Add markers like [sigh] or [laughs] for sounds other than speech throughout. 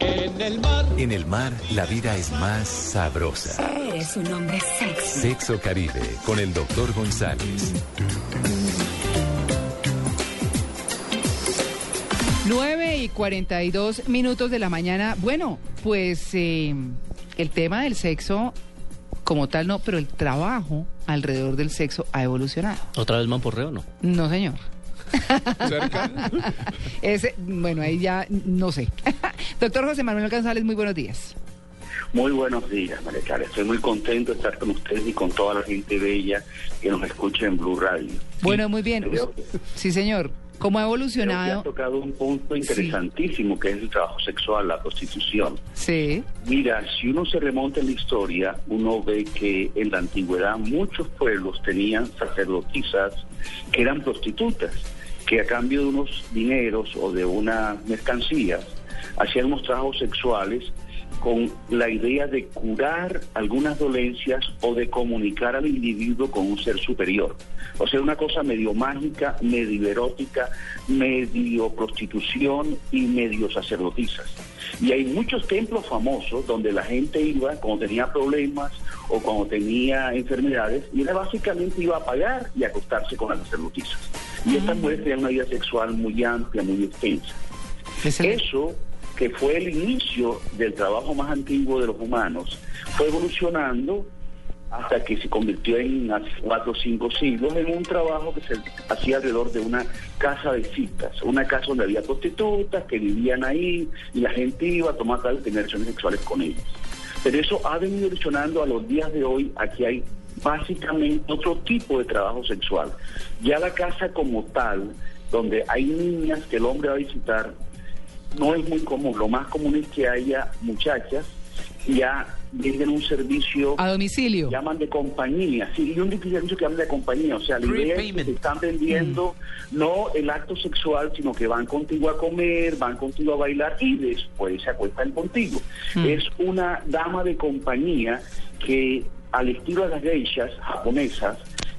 En el mar. En el mar, la vida es más sabrosa. Eres un hombre sexy. Sexo Caribe, con el doctor González. 9 y 42 minutos de la mañana. Bueno, pues eh, el tema del sexo como tal no, pero el trabajo alrededor del sexo ha evolucionado. ¿Otra vez mamporreo no? No, señor. Cerca. [laughs] Ese, bueno, ahí ya no sé. Doctor José Manuel González, muy buenos días. Muy buenos días, María Clara. Estoy muy contento de estar con ustedes y con toda la gente bella que nos escucha en Blue Radio. Bueno, muy bien. Sí, señor. ¿Cómo ha evolucionado? ha tocado un punto interesantísimo que es el trabajo sexual, la prostitución. Sí. Mira, si uno se remonta en la historia, uno ve que en la antigüedad muchos pueblos tenían sacerdotisas que eran prostitutas, que a cambio de unos dineros o de unas mercancías hacían unos trabajos sexuales con la idea de curar algunas dolencias o de comunicar al individuo con un ser superior. O sea, una cosa medio mágica, medio erótica, medio prostitución y medio sacerdotisas. Y hay muchos templos famosos donde la gente iba cuando tenía problemas o cuando tenía enfermedades y era básicamente iba a pagar y a acostarse con las sacerdotisas. Y estas mujeres tenían una vida sexual muy amplia, muy extensa. Eso, que fue el inicio del trabajo más antiguo de los humanos, fue evolucionando hasta que se convirtió en hace cuatro o cinco siglos en un trabajo que se hacía alrededor de una casa de citas, una casa donde había prostitutas que vivían ahí y la gente iba a tomar tal tener relaciones sexuales con ellas. Pero eso ha venido evolucionando a los días de hoy. Aquí hay básicamente otro tipo de trabajo sexual. Ya la casa como tal, donde hay niñas que el hombre va a visitar, no es muy común. Lo más común es que haya muchachas que ya venden un servicio, A domicilio. llaman de compañía, sí, y un servicio que llaman de compañía. O sea, la idea es que están vendiendo no el acto sexual, sino que van contigo a comer, van contigo a bailar y después se acuestan contigo. Es una dama de compañía que, al estilo de las geishas japonesas,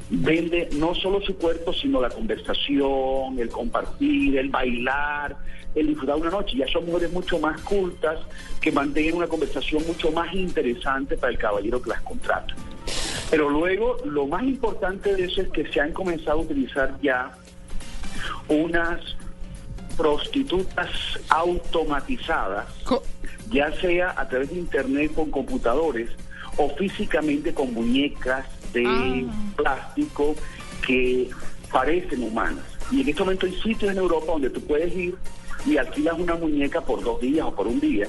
vende no solo su cuerpo, sino la conversación, el compartir, el bailar, el disfrutar una noche. Ya son mujeres mucho más cultas que mantienen una conversación mucho más interesante para el caballero que las contrata. Pero luego, lo más importante de eso es que se han comenzado a utilizar ya unas prostitutas automatizadas ya sea a través de internet con computadores o físicamente con muñecas de Ah. plástico que parecen humanas. Y en este momento hay sitios en Europa donde tú puedes ir y alquilas una muñeca por dos días o por un día.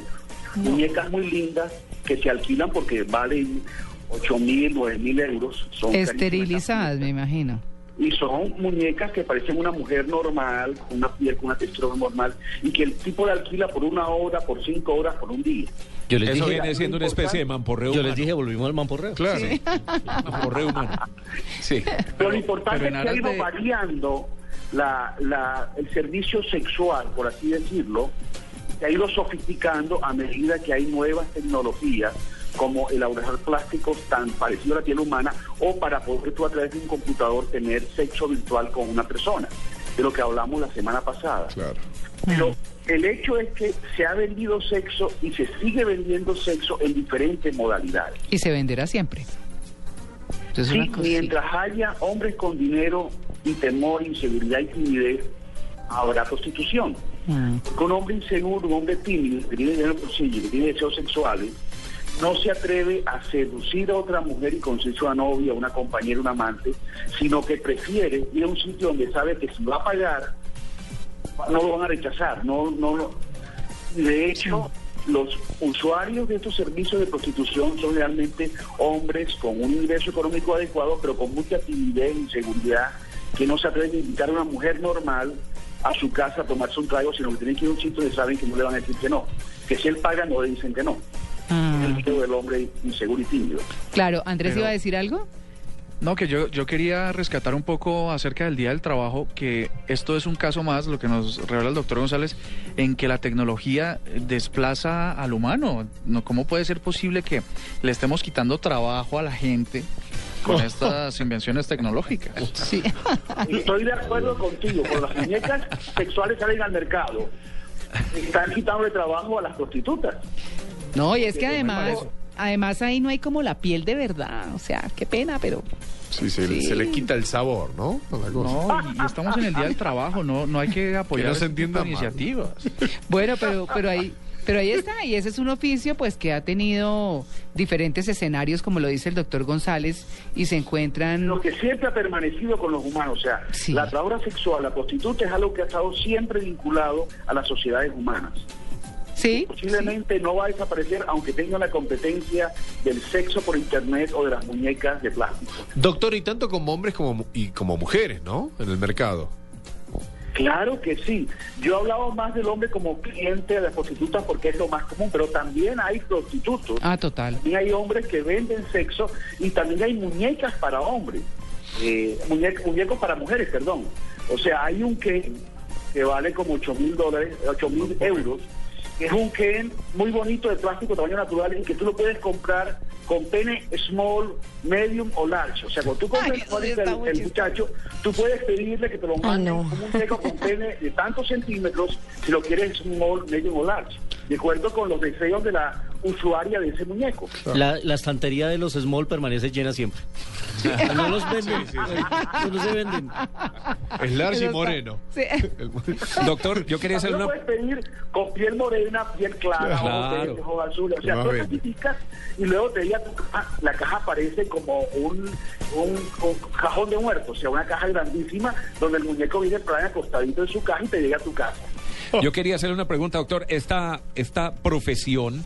Muñecas muy lindas que se alquilan porque valen 8 mil, 9 mil euros. Son Esterilizadas, me imagino. Y son muñecas que parecen una mujer normal, con una piel, con una textura normal, y que el tipo la alquila por una hora, por cinco horas, por un día. Yo les Eso dije, viene siendo una especie de mamporreo yo les dije, volvimos al mamporreo. Claro. [laughs] Mamporreo humano. Sí. Pero lo importante pero es que ha ido de- variando la, la- el servicio sexual, por así decirlo, se ha ido sofisticando a medida que hay nuevas tecnologías como elaborar plásticos tan parecidos a la piel humana o para poder tú a través de un computador tener sexo virtual con una persona, de lo que hablamos la semana pasada. Claro. Pero el hecho es que se ha vendido sexo y se sigue vendiendo sexo en diferentes modalidades. Y se venderá siempre. Eso es Sí, una cosa- mientras haya hombres con dinero y temor, inseguridad y timidez, habrá prostitución. Mm. Porque un hombre inseguro, un hombre tímido, que tiene dinero en el bolsillo, que tiene deseos sexuales, no se atreve a seducir a otra mujer y conseguirse una novia, una compañera, un amante, sino que prefiere ir a un sitio donde sabe que si va a pagar, no lo van a rechazar. No, no, de hecho, los usuarios de estos servicios de prostitución son realmente hombres con un ingreso económico adecuado, pero con mucha timidez e inseguridad, que no se atreven a invitar a una mujer normal a su casa a tomarse un trago, sino que tienen que ir a un sitio donde saben que no le van a decir que no. Que si él paga, no le dicen que no. Ah, El miedo del hombre inseguro y tímido. claro, Andrés Pero- iba a decir algo. No, que yo, yo quería rescatar un poco acerca del Día del Trabajo, que esto es un caso más, lo que nos revela el doctor González, en que la tecnología desplaza al humano. No, ¿Cómo puede ser posible que le estemos quitando trabajo a la gente con [laughs] estas invenciones tecnológicas? Sí. Estoy de acuerdo contigo, con las muñecas sexuales salen al mercado. Están quitándole trabajo a las prostitutas. No, y es que además, además ahí no hay como la piel de verdad. O sea, qué pena, pero Sí, se, Sí. se le quita el sabor, ¿no? No, y, y estamos en el Día del Trabajo, no, no hay que apoyar no se este tipo de iniciativas. bueno, pero, pero ahí, pero ahí está, y ese es un oficio pues que ha tenido diferentes escenarios, como lo dice el doctor González, y se encuentran. Lo que siempre ha permanecido con los humanos, o sea, Sí. la trabajadora sexual, la prostituta es algo que ha estado siempre vinculado a las sociedades humanas. Sí, Posiblemente no va a desaparecer aunque tenga la competencia del sexo por internet o de las muñecas de plástico. Doctor, y tanto como hombres como, mu- y como mujeres, ¿no? En el mercado. Claro que sí. Yo he hablado más del hombre como cliente de las prostitutas porque es lo más común, pero también hay prostitutos. ah, total. También hay hombres que venden sexo y también hay muñecas para hombres, eh, muñe- muñecos para mujeres, perdón. O sea, hay un Ken que vale como 8 mil dólares, 8 mil euros, que es un Ken muy bonito de plástico, tamaño natural, y que tú lo puedes comprar con pene small, medium o large. O sea, cuando tú compras Ay, el, el chistoso. muchacho, tú puedes pedirle que te lo mande como un muñeco con pene de tantos centímetros, si lo quieres small, medium o large, de acuerdo con los deseos de la usuaria de ese muñeco. La, la estantería de los small permanece llena siempre. [laughs] No los venden. No, no se venden. Es large y moreno. Sí. Doctor, yo quería hacer una... puedes pedir con piel morena, piel clara, Claro. verdes, ojos azules. O sea, Más tú certificas y luego te llega tu caja. La caja aparece como un, un, un cajón de muertos, o sea, una caja grandísima donde el muñeco viene para acostadito en su caja y te llega a tu casa. Yo quería hacerle una pregunta, doctor. Esta, esta profesión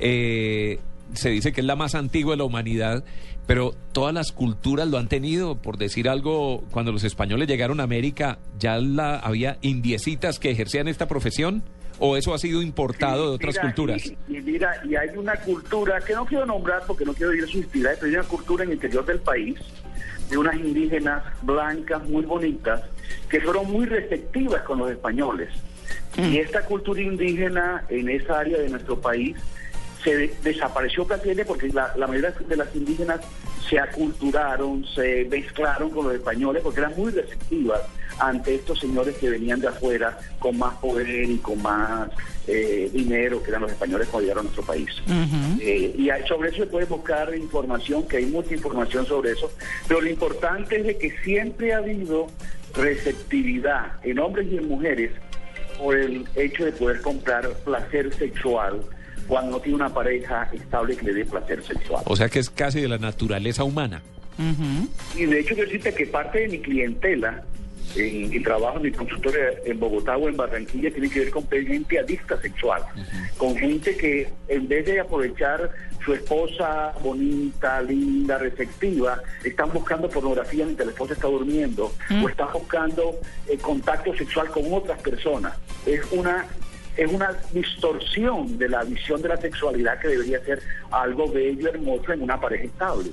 eh, se dice que es la más antigua de la humanidad, pero todas las culturas lo han tenido. Por decir algo, cuando los españoles llegaron a América, ¿ya la, había indiecitas que ejercían esta profesión? ¿O eso ha sido importado de otras Mira, culturas? Y, y mira, y hay una cultura que no quiero nombrar porque no quiero ir a su inspirar, pero hay una cultura en el interior del país de unas indígenas blancas muy bonitas que fueron muy receptivas con los españoles. Y esta cultura indígena en esa área de nuestro país se de- desapareció prácticamente porque la, la mayoría de las indígenas se aculturaron, se mezclaron con los españoles porque eran muy receptivas ante estos señores que venían de afuera con más poder y con más eh, dinero que eran los españoles cuando llegaron a nuestro país. Eh, y hay- sobre eso se puede buscar información, que hay mucha información sobre eso, pero lo importante es de que siempre ha habido receptividad en hombres y en mujeres por el hecho de poder comprar placer sexual cuando no tiene una pareja estable que le dé placer sexual. O sea que es casi de la naturaleza humana. Y de hecho, quiero decirte que parte de mi clientela, en mi trabajo en mi consultorio en Bogotá o en Barranquilla, tiene que ver con gente adicta sexual, con gente que en vez de aprovechar su esposa bonita, linda, receptiva, están buscando pornografía mientras la esposa está durmiendo o están buscando eh, contacto sexual con otras personas. Es una es una distorsión de la visión de la sexualidad que debería ser algo bello, hermoso en una pareja estable.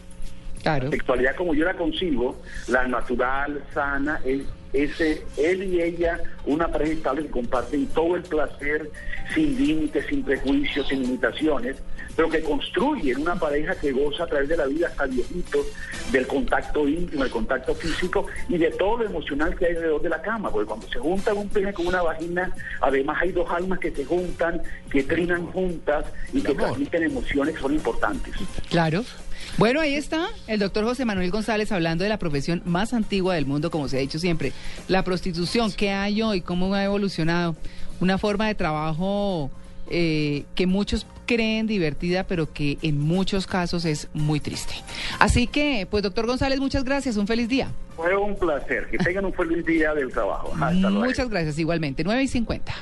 Claro. Sexualidad como yo la concibo, la natural, sana, es ese, él y ella, una pareja estable que comparten todo el placer sin límites, sin prejuicios, sin limitaciones, pero que construyen una pareja que goza a través de la vida hasta viejitos del contacto íntimo, del contacto físico y de todo lo emocional que hay alrededor de la cama, porque cuando se junta un pene con una vagina, además hay dos almas que se juntan, que trinan juntas y que transmiten emociones que son importantes. Claro. Bueno, ahí está el doctor José Manuel González hablando de la profesión más antigua del mundo, como se ha dicho siempre, la prostitución. ¿Qué hay hoy? ¿Cómo ha evolucionado? Una forma de trabajo eh, que muchos creen divertida, pero que en muchos casos es muy triste. Así que, pues, doctor González, muchas gracias. Un feliz día. Fue un placer. Que tengan un feliz día del trabajo. Hasta luego. Muchas gracias, igualmente. 9 y 50.